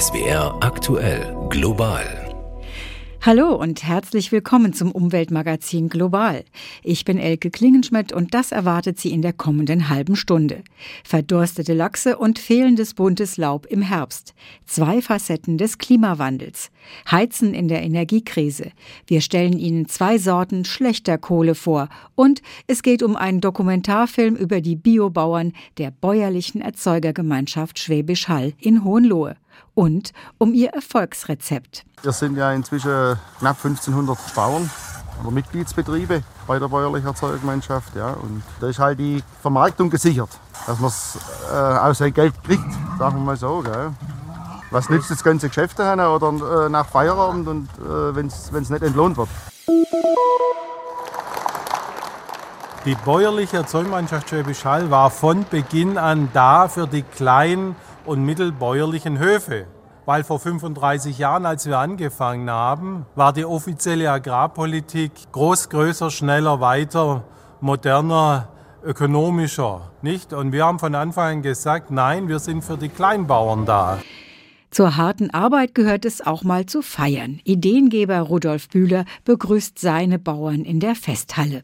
SWR aktuell global. Hallo und herzlich willkommen zum Umweltmagazin Global. Ich bin Elke Klingenschmidt und das erwartet Sie in der kommenden halben Stunde. Verdurstete Lachse und fehlendes buntes Laub im Herbst. Zwei Facetten des Klimawandels. Heizen in der Energiekrise. Wir stellen Ihnen zwei Sorten schlechter Kohle vor und es geht um einen Dokumentarfilm über die Biobauern der bäuerlichen Erzeugergemeinschaft Schwäbisch Hall in Hohenlohe und um ihr Erfolgsrezept. Wir sind ja inzwischen knapp 1500 Bauern oder Mitgliedsbetriebe bei der bäuerlichen Erzeugergemeinschaft. Ja. Und da ist halt die Vermarktung gesichert, dass man äh, auch sein Geld kriegt, sagen wir mal so. Gell. Was nützt das ganze Geschäft daheim oder äh, nach Feierabend und äh, wenn es nicht entlohnt wird? Die bäuerliche Erzeugergemeinschaft Schwäbisch Hall war von Beginn an da für die kleinen und mittelbäuerlichen Höfe. Weil vor 35 Jahren, als wir angefangen haben, war die offizielle Agrarpolitik groß, größer, schneller, weiter, moderner, ökonomischer. Nicht? Und wir haben von Anfang an gesagt, nein, wir sind für die Kleinbauern da. Zur harten Arbeit gehört es auch mal zu feiern. Ideengeber Rudolf Bühler begrüßt seine Bauern in der Festhalle.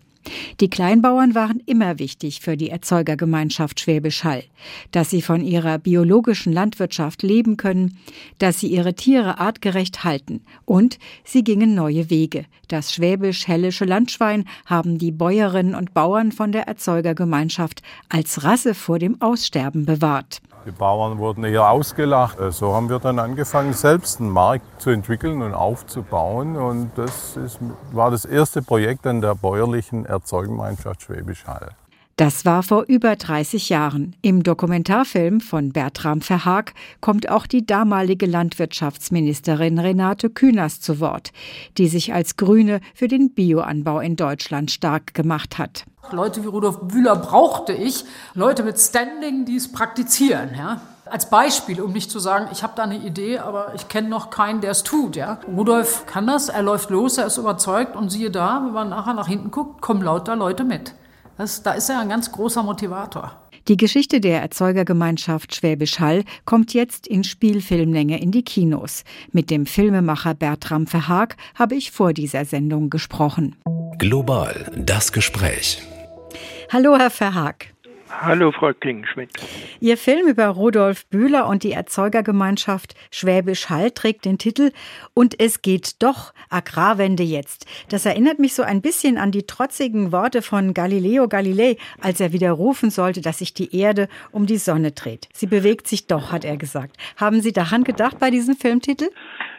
Die Kleinbauern waren immer wichtig für die Erzeugergemeinschaft Schwäbisch Hall. Dass sie von ihrer biologischen Landwirtschaft leben können, dass sie ihre Tiere artgerecht halten und sie gingen neue Wege. Das schwäbisch-hellische Landschwein haben die Bäuerinnen und Bauern von der Erzeugergemeinschaft als Rasse vor dem Aussterben bewahrt. Die Bauern wurden eher ausgelacht. Äh, so haben wir dann angefangen, selbst einen Markt zu entwickeln und aufzubauen. Und das ist, war das erste Projekt an der bäuerlichen Erzeugemeinschaft Schwäbisch Hall. Das war vor über 30 Jahren. Im Dokumentarfilm von Bertram Verhaag kommt auch die damalige Landwirtschaftsministerin Renate Künast zu Wort, die sich als Grüne für den Bioanbau in Deutschland stark gemacht hat. Leute wie Rudolf Bühler brauchte ich, Leute mit Standing, die es praktizieren. Ja? Als Beispiel, um nicht zu sagen, ich habe da eine Idee, aber ich kenne noch keinen, der es tut. Ja? Rudolf kann das, er läuft los, er ist überzeugt und siehe da, wenn man nachher nach hinten guckt, kommen lauter Leute mit. Das, da ist er ein ganz großer Motivator. Die Geschichte der Erzeugergemeinschaft Schwäbisch Hall kommt jetzt in Spielfilmlänge in die Kinos. Mit dem Filmemacher Bertram Verhaag habe ich vor dieser Sendung gesprochen. Global das Gespräch. Hallo, Herr Verhaag. Hallo, Frau Klingenschmidt. Ihr Film über Rudolf Bühler und die Erzeugergemeinschaft Schwäbisch Hall trägt den Titel Und es geht doch, Agrarwende jetzt. Das erinnert mich so ein bisschen an die trotzigen Worte von Galileo Galilei, als er wieder rufen sollte, dass sich die Erde um die Sonne dreht. Sie bewegt sich doch, hat er gesagt. Haben Sie daran gedacht bei diesem Filmtitel?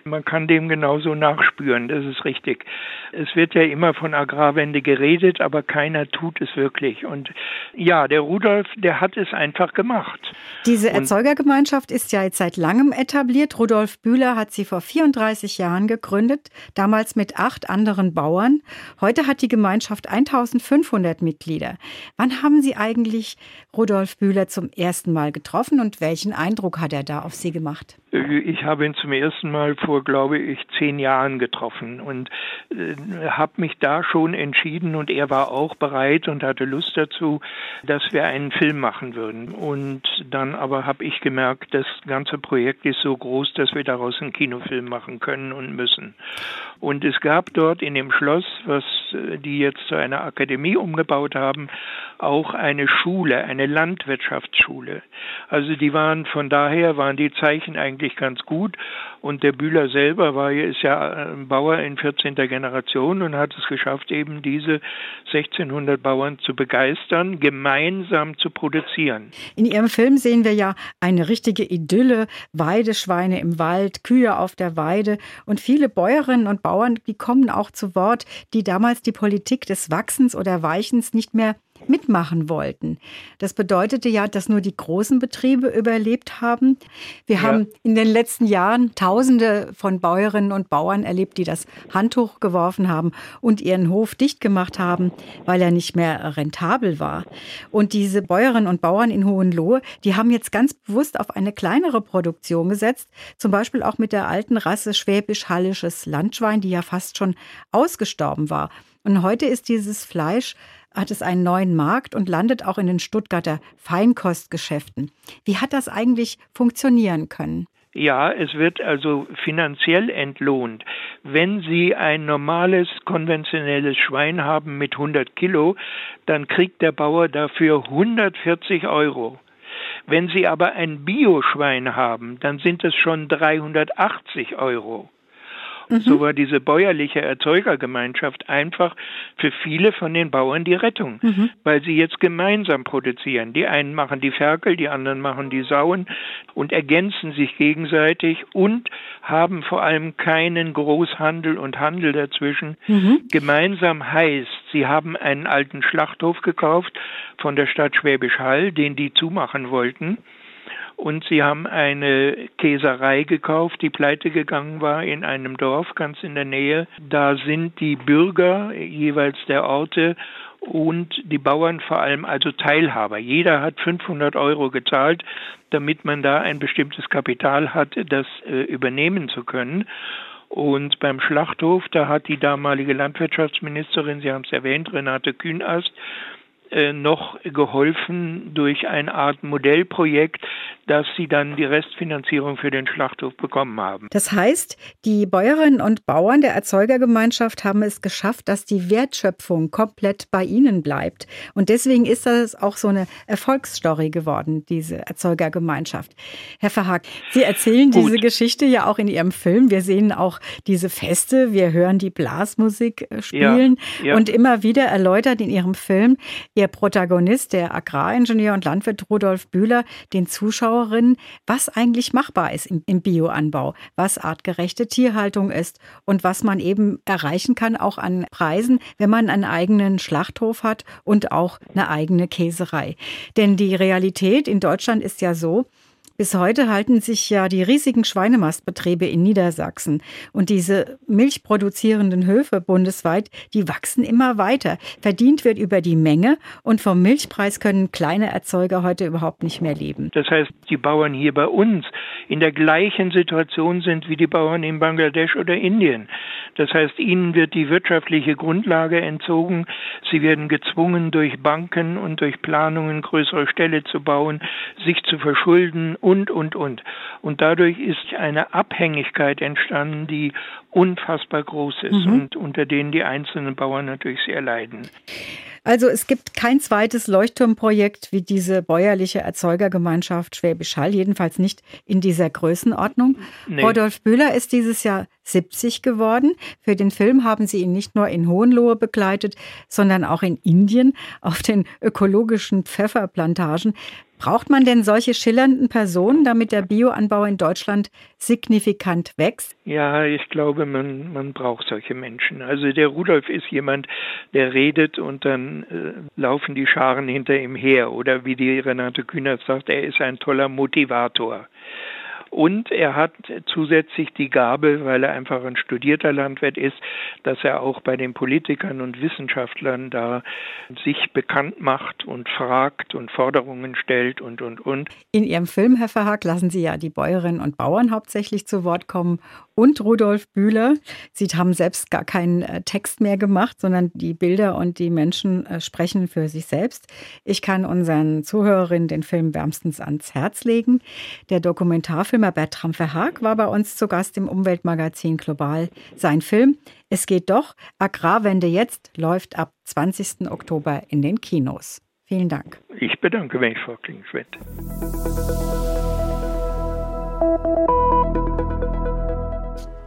Man kann dem genauso nachspüren, das ist richtig. Es wird ja immer von Agrarwende geredet, aber keiner tut es wirklich. Und ja, der Rudolf, der hat es einfach gemacht. Diese Erzeugergemeinschaft ist ja jetzt seit langem etabliert. Rudolf Bühler hat sie vor 34 Jahren gegründet, damals mit acht anderen Bauern. Heute hat die Gemeinschaft 1500 Mitglieder. Wann haben Sie eigentlich Rudolf Bühler zum ersten Mal getroffen und welchen Eindruck hat er da auf Sie gemacht? Ich habe ihn zum ersten Mal vor, glaube ich, zehn Jahren getroffen und äh, habe mich da schon entschieden und er war auch bereit und hatte Lust dazu, dass wir einen Film machen würden. Und dann aber habe ich gemerkt, das ganze Projekt ist so groß, dass wir daraus einen Kinofilm machen können und müssen. Und es gab dort in dem Schloss, was die jetzt zu einer Akademie umgebaut haben, auch eine Schule, eine Landwirtschaftsschule. Also die waren von daher waren die Zeichen eigentlich ganz gut und der Bühler selber war ist ja ein Bauer in 14. Generation und hat es geschafft, eben diese 1600 Bauern zu begeistern, gemeinsam zu produzieren. In Ihrem Film sehen wir ja eine richtige Idylle, Weideschweine im Wald, Kühe auf der Weide und viele Bäuerinnen und Bauern, die kommen auch zu Wort, die damals die Politik des Wachsens oder Weichens nicht mehr mitmachen wollten. Das bedeutete ja, dass nur die großen Betriebe überlebt haben. Wir ja. haben in den letzten Jahren Tausende von Bäuerinnen und Bauern erlebt, die das Handtuch geworfen haben und ihren Hof dicht gemacht haben, weil er nicht mehr rentabel war. Und diese Bäuerinnen und Bauern in Hohenlohe, die haben jetzt ganz bewusst auf eine kleinere Produktion gesetzt, zum Beispiel auch mit der alten Rasse schwäbisch-hallisches Landschwein, die ja fast schon ausgestorben war. Und heute ist dieses Fleisch hat es einen neuen Markt und landet auch in den Stuttgarter Feinkostgeschäften. Wie hat das eigentlich funktionieren können? Ja, es wird also finanziell entlohnt. Wenn Sie ein normales, konventionelles Schwein haben mit 100 Kilo, dann kriegt der Bauer dafür 140 Euro. Wenn Sie aber ein Bioschwein haben, dann sind es schon 380 Euro. Mhm. So war diese bäuerliche Erzeugergemeinschaft einfach für viele von den Bauern die Rettung, mhm. weil sie jetzt gemeinsam produzieren. Die einen machen die Ferkel, die anderen machen die Sauen und ergänzen sich gegenseitig und haben vor allem keinen Großhandel und Handel dazwischen. Mhm. Gemeinsam heißt, sie haben einen alten Schlachthof gekauft von der Stadt Schwäbisch Hall, den die zumachen wollten und sie haben eine Käserei gekauft, die pleite gegangen war in einem Dorf ganz in der Nähe. Da sind die Bürger jeweils der Orte und die Bauern vor allem also Teilhaber. Jeder hat 500 Euro gezahlt, damit man da ein bestimmtes Kapital hat, das äh, übernehmen zu können. Und beim Schlachthof, da hat die damalige Landwirtschaftsministerin, Sie haben es erwähnt, Renate Kühnast, noch geholfen durch eine Art Modellprojekt, dass sie dann die Restfinanzierung für den Schlachthof bekommen haben. Das heißt, die Bäuerinnen und Bauern der Erzeugergemeinschaft haben es geschafft, dass die Wertschöpfung komplett bei ihnen bleibt. Und deswegen ist das auch so eine Erfolgsstory geworden, diese Erzeugergemeinschaft. Herr Verhaag, Sie erzählen Gut. diese Geschichte ja auch in Ihrem Film. Wir sehen auch diese Feste, wir hören die Blasmusik äh, spielen ja, ja. und immer wieder erläutert in Ihrem Film, Ihr Protagonist, der Agraringenieur und Landwirt Rudolf Bühler, den Zuschauerinnen, was eigentlich machbar ist im, im Bioanbau, was artgerechte Tierhaltung ist und was man eben erreichen kann, auch an Preisen, wenn man einen eigenen Schlachthof hat und auch eine eigene Käserei. Denn die Realität in Deutschland ist ja so, bis heute halten sich ja die riesigen Schweinemastbetriebe in Niedersachsen und diese milchproduzierenden Höfe bundesweit, die wachsen immer weiter. Verdient wird über die Menge und vom Milchpreis können kleine Erzeuger heute überhaupt nicht mehr leben. Das heißt, die Bauern hier bei uns in der gleichen Situation sind wie die Bauern in Bangladesch oder Indien. Das heißt, ihnen wird die wirtschaftliche Grundlage entzogen. Sie werden gezwungen, durch Banken und durch Planungen größere Ställe zu bauen, sich zu verschulden und, und, und. Und dadurch ist eine Abhängigkeit entstanden, die unfassbar groß ist mhm. und unter denen die einzelnen Bauern natürlich sehr leiden. Also es gibt kein zweites Leuchtturmprojekt wie diese bäuerliche Erzeugergemeinschaft Schwäbisch Hall, jedenfalls nicht in dieser Größenordnung. Nee. Rodolf Bühler ist dieses Jahr 70 geworden. Für den Film haben sie ihn nicht nur in Hohenlohe begleitet, sondern auch in Indien auf den ökologischen Pfefferplantagen. Braucht man denn solche schillernden Personen, damit der Bioanbau in Deutschland signifikant wächst? Ja, ich glaube, man, man braucht solche Menschen. Also der Rudolf ist jemand, der redet und dann äh, laufen die Scharen hinter ihm her. Oder wie die Renate Kühnert sagt, er ist ein toller Motivator. Und er hat zusätzlich die Gabe, weil er einfach ein studierter Landwirt ist, dass er auch bei den Politikern und Wissenschaftlern da sich bekannt macht und fragt und Forderungen stellt und, und, und. In Ihrem Film, Herr Verhaag, lassen Sie ja die Bäuerinnen und Bauern hauptsächlich zu Wort kommen und Rudolf Bühler. Sie haben selbst gar keinen äh, Text mehr gemacht, sondern die Bilder und die Menschen äh, sprechen für sich selbst. Ich kann unseren Zuhörerinnen den Film wärmstens ans Herz legen. Der Dokumentarfilm Filmer Bertram Verhaag war bei uns zu Gast im Umweltmagazin Global. Sein Film Es geht doch, Agrarwende jetzt läuft ab 20. Oktober in den Kinos. Vielen Dank. Ich bedanke mich, Frau Klingschmidt.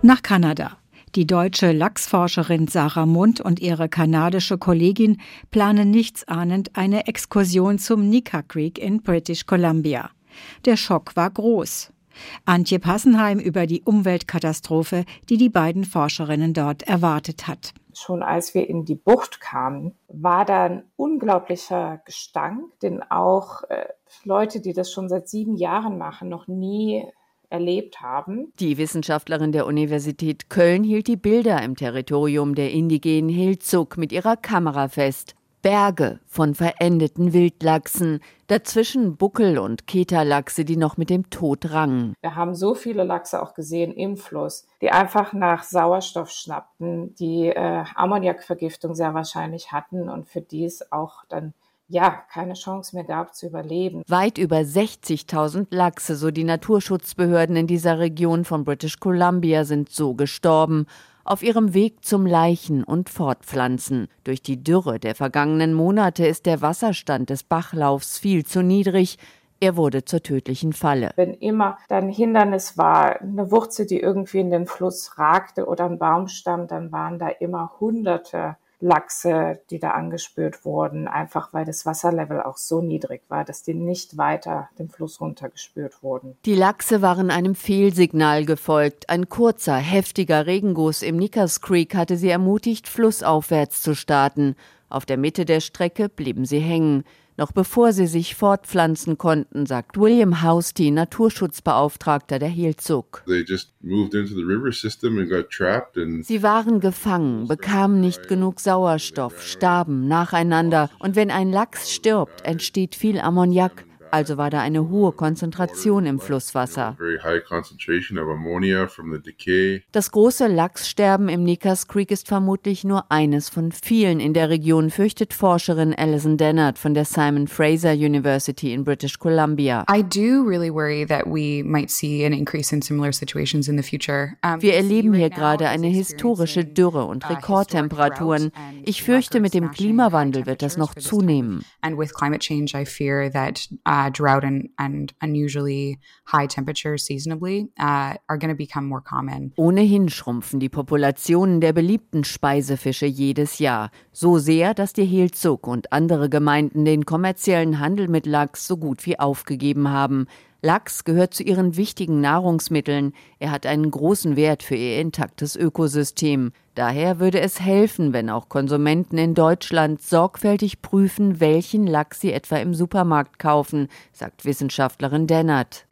Nach Kanada. Die deutsche Lachsforscherin Sarah Mund und ihre kanadische Kollegin planen nichtsahnend eine Exkursion zum Nika Creek in British Columbia. Der Schock war groß. Antje Passenheim über die Umweltkatastrophe, die die beiden Forscherinnen dort erwartet hat. Schon als wir in die Bucht kamen, war da ein unglaublicher Gestank, den auch äh, Leute, die das schon seit sieben Jahren machen, noch nie erlebt haben. Die Wissenschaftlerin der Universität Köln hielt die Bilder im Territorium der indigenen Hilzuk mit ihrer Kamera fest Berge von verendeten Wildlachsen, dazwischen Buckel- und Keterlachse, die noch mit dem Tod rangen. Wir haben so viele Lachse auch gesehen im Fluss, die einfach nach Sauerstoff schnappten, die äh, Ammoniakvergiftung sehr wahrscheinlich hatten und für die es auch dann ja, keine Chance mehr gab zu überleben. Weit über 60.000 Lachse, so die Naturschutzbehörden in dieser Region von British Columbia, sind so gestorben auf ihrem Weg zum Leichen und Fortpflanzen. Durch die Dürre der vergangenen Monate ist der Wasserstand des Bachlaufs viel zu niedrig. Er wurde zur tödlichen Falle. Wenn immer dann Hindernis war, eine Wurzel, die irgendwie in den Fluss ragte oder ein Baumstamm, dann waren da immer Hunderte Lachse, die da angespült wurden, einfach weil das Wasserlevel auch so niedrig war, dass die nicht weiter den Fluss runtergespült wurden. Die Lachse waren einem Fehlsignal gefolgt. Ein kurzer, heftiger Regenguss im Nickers Creek hatte sie ermutigt, flussaufwärts zu starten. Auf der Mitte der Strecke blieben sie hängen. Noch bevor sie sich fortpflanzen konnten, sagt William Housty, Naturschutzbeauftragter der Heelzug. Sie waren gefangen, bekamen nicht genug Sauerstoff, starben nacheinander. Und wenn ein Lachs stirbt, entsteht viel Ammoniak also war da eine hohe Konzentration im Flusswasser. Das große Lachssterben im Nickers Creek ist vermutlich nur eines von vielen in der Region, fürchtet Forscherin Alison Dennard von der Simon Fraser University in British Columbia. Wir erleben hier gerade eine historische Dürre und uh, Rekordtemperaturen. Ich fürchte, mit dem Klimawandel wird das noch zunehmen. And with climate change, I fear that uh, uh, drought and, and unusually high temperatures seasonably uh, are going to become more common. Ohnehin schrumpfen die Populationen der beliebten Speisefische jedes Jahr. So sehr, dass die Heelzug und andere Gemeinden den kommerziellen Handel mit Lachs so gut wie aufgegeben haben. Lachs gehört zu ihren wichtigen Nahrungsmitteln. Er hat einen großen Wert für ihr intaktes Ökosystem. Daher würde es helfen, wenn auch Konsumenten in Deutschland sorgfältig prüfen, welchen Lachs sie etwa im Supermarkt kaufen, sagt Wissenschaftlerin Dennert.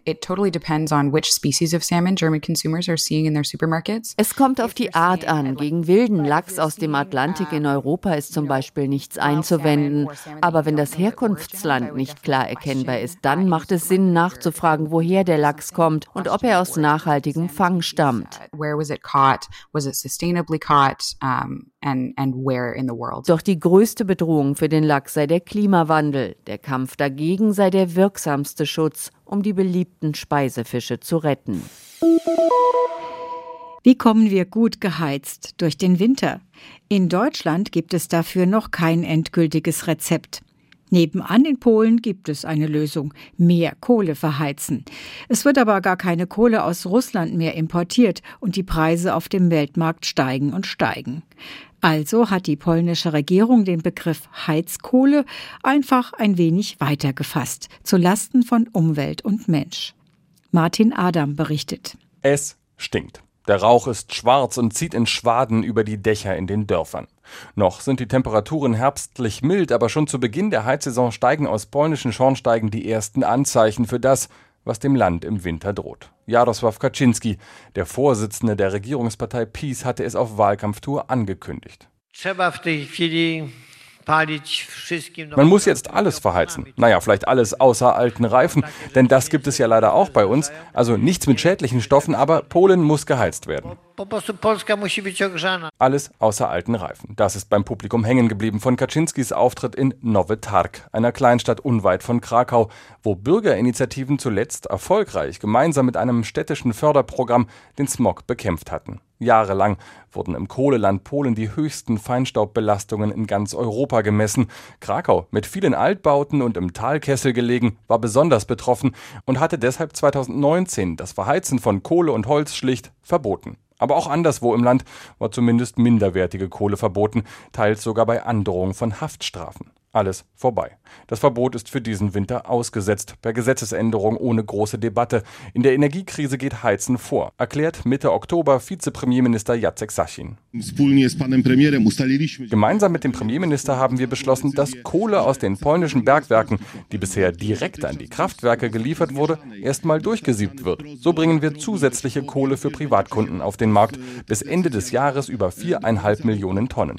Es kommt auf die Art an. Gegen wilden Lachs aus dem Atlantik in Europa ist zum Beispiel nichts einzuwenden. Aber wenn das Herkunftsland nicht klar erkennbar ist, dann macht es Sinn nachzufragen, woher der Lachs kommt und ob er aus nachhaltigem Fang stammt. Caught um, and, and where in the world. Doch die größte Bedrohung für den Lachs sei der Klimawandel. Der Kampf dagegen sei der wirksamste Schutz, um die beliebten Speisefische zu retten. Wie kommen wir gut geheizt durch den Winter? In Deutschland gibt es dafür noch kein endgültiges Rezept. Nebenan in Polen gibt es eine Lösung, mehr Kohle verheizen. Es wird aber gar keine Kohle aus Russland mehr importiert und die Preise auf dem Weltmarkt steigen und steigen. Also hat die polnische Regierung den Begriff Heizkohle einfach ein wenig weitergefasst, zu Lasten von Umwelt und Mensch. Martin Adam berichtet. Es stinkt. Der Rauch ist schwarz und zieht in Schwaden über die Dächer in den Dörfern. Noch sind die Temperaturen herbstlich mild, aber schon zu Beginn der Heizsaison steigen aus polnischen Schornsteigen die ersten Anzeichen für das, was dem Land im Winter droht. Jarosław Kaczynski, der Vorsitzende der Regierungspartei PiS, hatte es auf Wahlkampftour angekündigt. Man muss jetzt alles verheizen. Naja, vielleicht alles außer alten Reifen, denn das gibt es ja leider auch bei uns. Also nichts mit schädlichen Stoffen, aber Polen muss geheizt werden. Alles außer alten Reifen. Das ist beim Publikum hängen geblieben von Kaczynskis Auftritt in Nowy Targ, einer Kleinstadt unweit von Krakau, wo Bürgerinitiativen zuletzt erfolgreich gemeinsam mit einem städtischen Förderprogramm den Smog bekämpft hatten. Jahrelang wurden im Kohleland Polen die höchsten Feinstaubbelastungen in ganz Europa gemessen. Krakau, mit vielen Altbauten und im Talkessel gelegen, war besonders betroffen und hatte deshalb 2019 das Verheizen von Kohle und Holz schlicht verboten. Aber auch anderswo im Land war zumindest minderwertige Kohle verboten, teils sogar bei Androhung von Haftstrafen alles vorbei. Das Verbot ist für diesen Winter ausgesetzt, per Gesetzesänderung ohne große Debatte. In der Energiekrise geht Heizen vor, erklärt Mitte Oktober Vizepremierminister Jacek Sasin. Gemeinsam mit dem Premierminister haben wir beschlossen, dass Kohle aus den polnischen Bergwerken, die bisher direkt an die Kraftwerke geliefert wurde, erstmal durchgesiebt wird. So bringen wir zusätzliche Kohle für Privatkunden auf den Markt. Bis Ende des Jahres über viereinhalb Millionen Tonnen.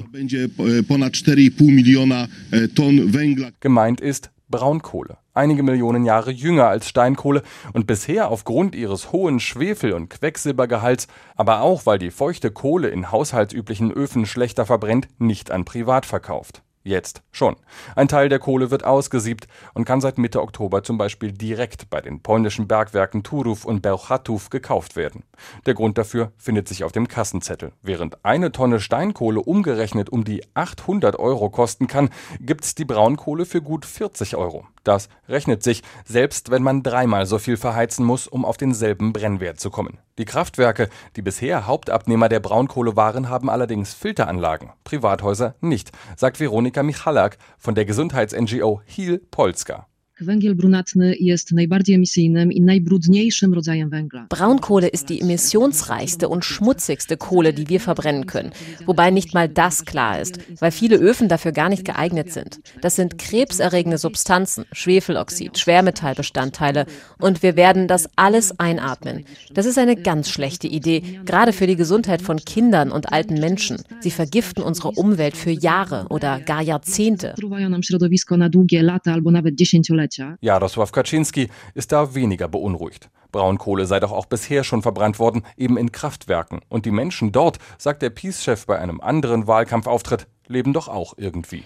Tonnen Węgla. Gemeint ist Braunkohle, einige Millionen Jahre jünger als Steinkohle und bisher aufgrund ihres hohen Schwefel- und Quecksilbergehalts, aber auch weil die feuchte Kohle in haushaltsüblichen Öfen schlechter verbrennt, nicht an Privat verkauft. Jetzt schon. Ein Teil der Kohle wird ausgesiebt und kann seit Mitte Oktober zum Beispiel direkt bei den polnischen Bergwerken Turów und Bełchatów gekauft werden. Der Grund dafür findet sich auf dem Kassenzettel. Während eine Tonne Steinkohle umgerechnet um die 800 Euro kosten kann, gibt's die Braunkohle für gut 40 Euro. Das rechnet sich, selbst wenn man dreimal so viel verheizen muss, um auf denselben Brennwert zu kommen. Die Kraftwerke, die bisher Hauptabnehmer der Braunkohle waren, haben allerdings Filteranlagen, Privathäuser nicht, sagt Veronika Michalak von der Gesundheits-NGO Heal Polska. Węgiel brunatny jest najbardziej emisyjnym i najbrudniejszym rodzajem węgla. Braunkohle ist die emissionsreichste und schmutzigste Kohle, die wir verbrennen können. Wobei nicht mal das klar ist, weil viele Öfen dafür gar nicht geeignet sind. Das sind krebserregende Substanzen, Schwefeloxid, Schwermetallbestandteile und wir werden das alles einatmen. Das ist eine ganz schlechte Idee, gerade für die Gesundheit von Kindern und alten Menschen. Sie vergiften unsere Umwelt für Jahre oder gar Jahrzehnte. Truwają nam środowisko na długie lata albo nawet dziesięciolecia. Jarosław Kaczynski ist da weniger beunruhigt. Braunkohle sei doch auch bisher schon verbrannt worden, eben in Kraftwerken. Und die Menschen dort, sagt der Peace-Chef bei einem anderen Wahlkampfauftritt, leben doch auch irgendwie.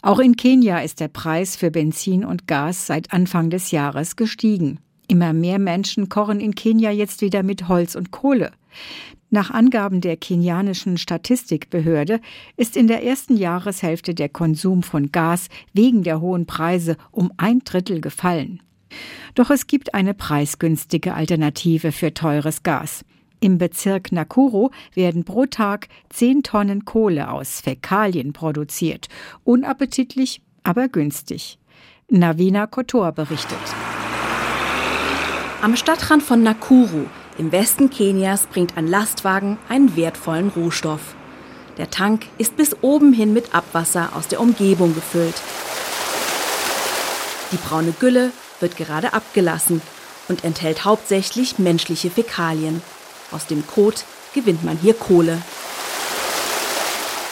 Auch in Kenia ist der Preis für Benzin und Gas seit Anfang des Jahres gestiegen. Immer mehr Menschen kochen in Kenia jetzt wieder mit Holz und Kohle. Nach Angaben der kenianischen Statistikbehörde ist in der ersten Jahreshälfte der Konsum von Gas wegen der hohen Preise um ein Drittel gefallen. Doch es gibt eine preisgünstige Alternative für teures Gas. Im Bezirk Nakuru werden pro Tag 10 Tonnen Kohle aus Fäkalien produziert. Unappetitlich, aber günstig. Navina Kotor berichtet. Am Stadtrand von Nakuru im Westen Kenias bringt ein Lastwagen einen wertvollen Rohstoff. Der Tank ist bis oben hin mit Abwasser aus der Umgebung gefüllt. Die braune Gülle wird gerade abgelassen und enthält hauptsächlich menschliche Fäkalien. Aus dem Kot gewinnt man hier Kohle.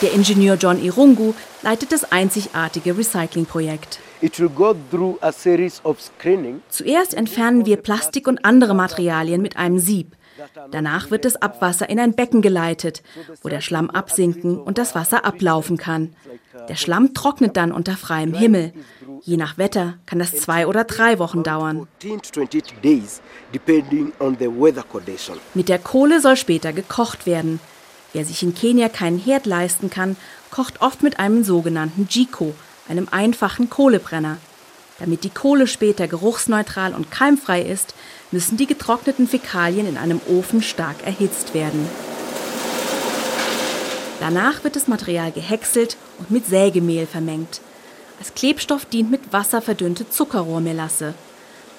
Der Ingenieur John Irungu leitet das einzigartige Recyclingprojekt. Zuerst entfernen wir Plastik und andere Materialien mit einem Sieb. Danach wird das Abwasser in ein Becken geleitet, wo der Schlamm absinken und das Wasser ablaufen kann. Der Schlamm trocknet dann unter freiem Himmel. Je nach Wetter kann das zwei oder drei Wochen dauern. Mit der Kohle soll später gekocht werden. Wer sich in Kenia keinen Herd leisten kann, kocht oft mit einem sogenannten Jiko, einem einfachen Kohlebrenner. Damit die Kohle später geruchsneutral und keimfrei ist, müssen die getrockneten Fäkalien in einem Ofen stark erhitzt werden. Danach wird das Material gehäckselt und mit Sägemehl vermengt. Als Klebstoff dient mit Wasser verdünnte Zuckerrohrmelasse.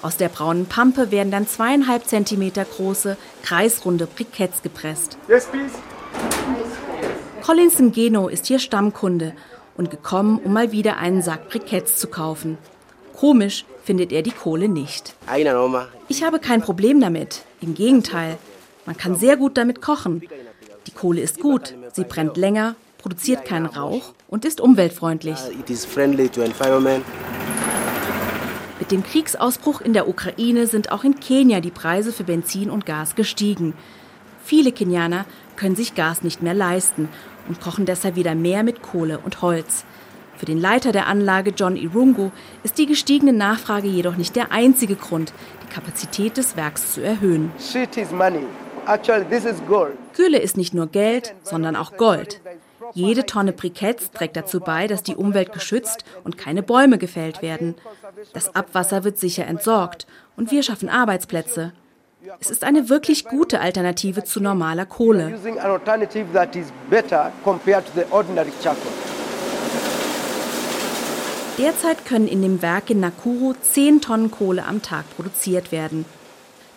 Aus der braunen Pampe werden dann zweieinhalb Zentimeter große, kreisrunde Briketts gepresst. Yes. Collins Ngeno ist hier Stammkunde und gekommen, um mal wieder einen Sack Briketts zu kaufen. Komisch findet er die Kohle nicht. Ich habe kein Problem damit. Im Gegenteil, man kann sehr gut damit kochen. Die Kohle ist gut, sie brennt länger, produziert keinen Rauch und ist umweltfreundlich. Mit dem Kriegsausbruch in der Ukraine sind auch in Kenia die Preise für Benzin und Gas gestiegen. Viele Kenianer können sich Gas nicht mehr leisten und kochen deshalb wieder mehr mit Kohle und Holz. Für den Leiter der Anlage John Irungu ist die gestiegene Nachfrage jedoch nicht der einzige Grund, die Kapazität des Werks zu erhöhen. Gülle ist nicht nur Geld, sondern auch Gold. Jede Tonne Briketts trägt dazu bei, dass die Umwelt geschützt und keine Bäume gefällt werden. Das Abwasser wird sicher entsorgt und wir schaffen Arbeitsplätze. Es ist eine wirklich gute Alternative zu normaler Kohle. Derzeit können in dem Werk in Nakuru 10 Tonnen Kohle am Tag produziert werden.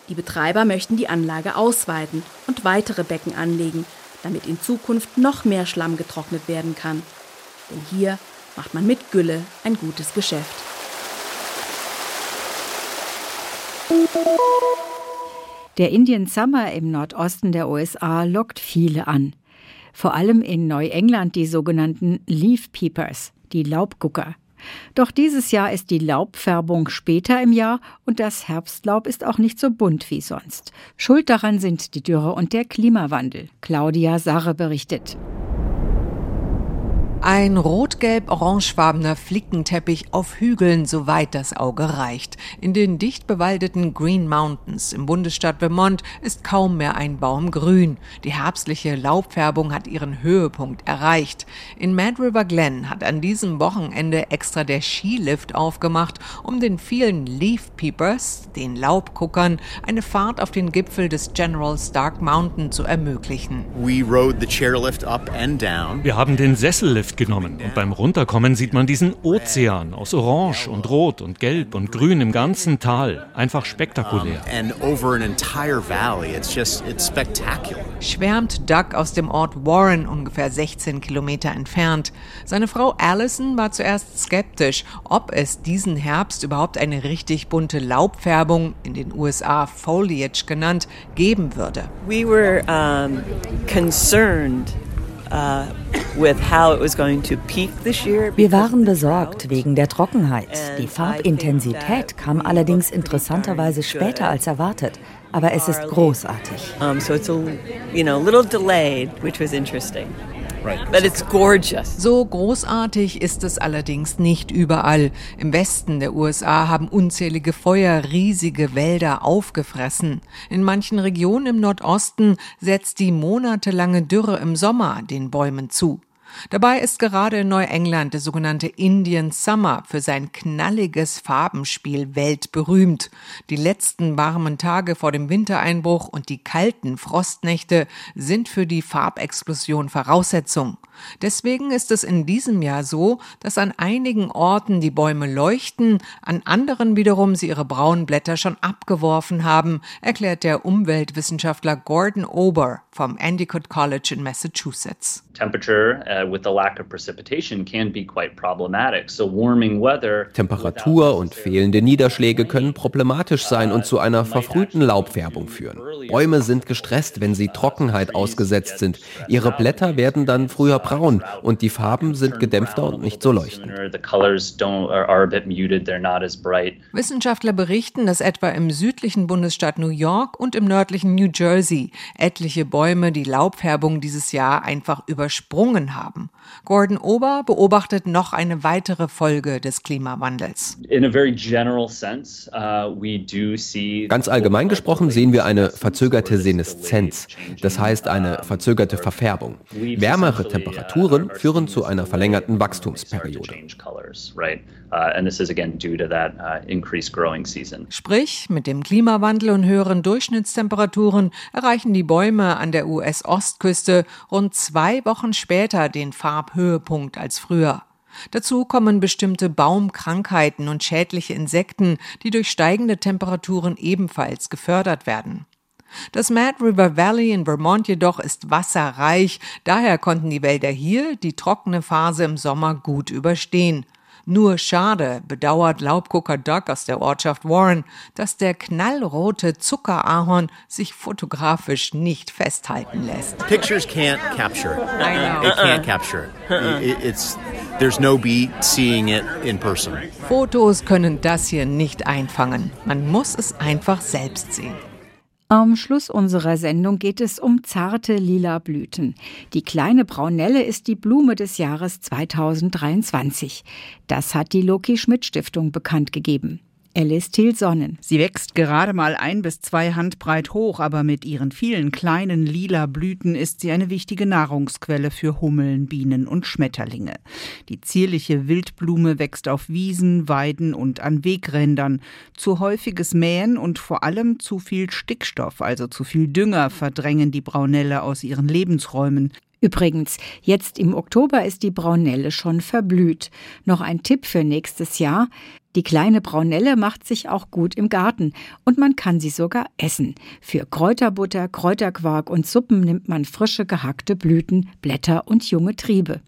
Die Betreiber möchten die Anlage ausweiten und weitere Becken anlegen, damit in Zukunft noch mehr Schlamm getrocknet werden kann. Denn hier macht man mit Gülle ein gutes Geschäft. Der Indian Summer im Nordosten der USA lockt viele an. Vor allem in Neuengland die sogenannten Leaf Peepers, die Laubgucker. Doch dieses Jahr ist die Laubfärbung später im Jahr und das Herbstlaub ist auch nicht so bunt wie sonst. Schuld daran sind die Dürre und der Klimawandel. Claudia Sarre berichtet. Ein rot-gelb-orangefarbener Flickenteppich auf Hügeln, soweit das Auge reicht. In den dicht bewaldeten Green Mountains im Bundesstaat Vermont ist kaum mehr ein Baum grün. Die herbstliche Laubfärbung hat ihren Höhepunkt erreicht. In Mad River Glen hat an diesem Wochenende extra der Skilift aufgemacht, um den vielen Leaf Peepers, den Laubguckern, eine Fahrt auf den Gipfel des General Stark Mountain zu ermöglichen. Wir haben den Sessellift genommen und beim Runterkommen sieht man diesen Ozean aus Orange und Rot und Gelb und Grün im ganzen Tal. Einfach spektakulär. Schwärmt Doug aus dem Ort Warren, ungefähr 16 Kilometer entfernt. Seine Frau Allison war zuerst skeptisch, ob es diesen Herbst überhaupt eine richtig bunte Laubfärbung, in den USA Foliage genannt, geben würde. We were um, concerned uh, wir waren besorgt wegen der Trockenheit. Die Farbintensität kam allerdings interessanterweise später als erwartet. Aber es ist großartig. So it's a, you know, little delayed, which was interesting. But it's gorgeous. So großartig ist es allerdings nicht überall. Im Westen der USA haben unzählige Feuer riesige Wälder aufgefressen. In manchen Regionen im Nordosten setzt die monatelange Dürre im Sommer den Bäumen zu. Dabei ist gerade in Neuengland der sogenannte Indian Summer für sein knalliges Farbenspiel weltberühmt. Die letzten warmen Tage vor dem Wintereinbruch und die kalten Frostnächte sind für die Farbexplosion Voraussetzung. Deswegen ist es in diesem Jahr so, dass an einigen Orten die Bäume leuchten, an anderen wiederum sie ihre braunen Blätter schon abgeworfen haben, erklärt der Umweltwissenschaftler Gordon Ober vom Endicott College in Massachusetts. Temperature uh, with the lack of precipitation can be quite problematic. So warming weather Temperatur und fehlende Niederschläge können problematisch sein und zu einer verfrühten Laubfärbung führen. Bäume sind gestresst, wenn sie Trockenheit ausgesetzt sind. Ihre Blätter werden dann früher braun und die Farben sind gedämpfter und nicht so leuchtend. Wissenschaftler berichten, dass etwa im südlichen Bundesstaat New York und im nördlichen New Jersey etliche Bäume die Laubfärbung dieses Jahr einfach übersprungen haben. Gordon Ober beobachtet noch eine weitere Folge des Klimawandels. Uh, Ganz allgemein gesprochen sehen wir eine verzögerte Seneszenz, das heißt eine verzögerte Verfärbung. Wärmere Temperaturen führen zu einer verlängerten Wachstumsperiode. Sprich, mit dem Klimawandel und höheren Durchschnittstemperaturen erreichen die Bäume an der US-Ostküste rund zwei Wochen später den Farbhöhepunkt als früher. Dazu kommen bestimmte Baumkrankheiten und schädliche Insekten, die durch steigende Temperaturen ebenfalls gefördert werden. Das Mad River Valley in Vermont jedoch ist wasserreich, daher konnten die Wälder hier die trockene Phase im Sommer gut überstehen. Nur schade, bedauert Laubgucker Doug aus der Ortschaft Warren, dass der knallrote Zuckerahorn sich fotografisch nicht festhalten lässt. Pictures can't capture it. I know. It can't capture it. it. It's there's no beat seeing it in person. Fotos können das hier nicht einfangen. Man muss es einfach selbst sehen. Am Schluss unserer Sendung geht es um zarte lila Blüten. Die kleine Braunelle ist die Blume des Jahres 2023. Das hat die Loki Schmidt Stiftung bekannt gegeben. Alice Thiel-Sonnen. Sie wächst gerade mal ein bis zwei Handbreit hoch, aber mit ihren vielen kleinen lila Blüten ist sie eine wichtige Nahrungsquelle für Hummeln, Bienen und Schmetterlinge. Die zierliche Wildblume wächst auf Wiesen, Weiden und an Wegrändern. Zu häufiges Mähen und vor allem zu viel Stickstoff, also zu viel Dünger, verdrängen die Braunelle aus ihren Lebensräumen. Übrigens, jetzt im Oktober ist die Braunelle schon verblüht. Noch ein Tipp für nächstes Jahr. Die kleine Braunelle macht sich auch gut im Garten und man kann sie sogar essen. Für Kräuterbutter, Kräuterquark und Suppen nimmt man frische gehackte Blüten, Blätter und junge Triebe.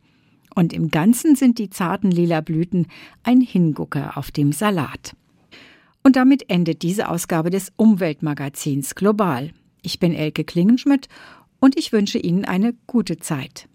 Und im Ganzen sind die zarten lila Blüten ein Hingucker auf dem Salat. Und damit endet diese Ausgabe des Umweltmagazins Global. Ich bin Elke Klingenschmidt und ich wünsche Ihnen eine gute Zeit.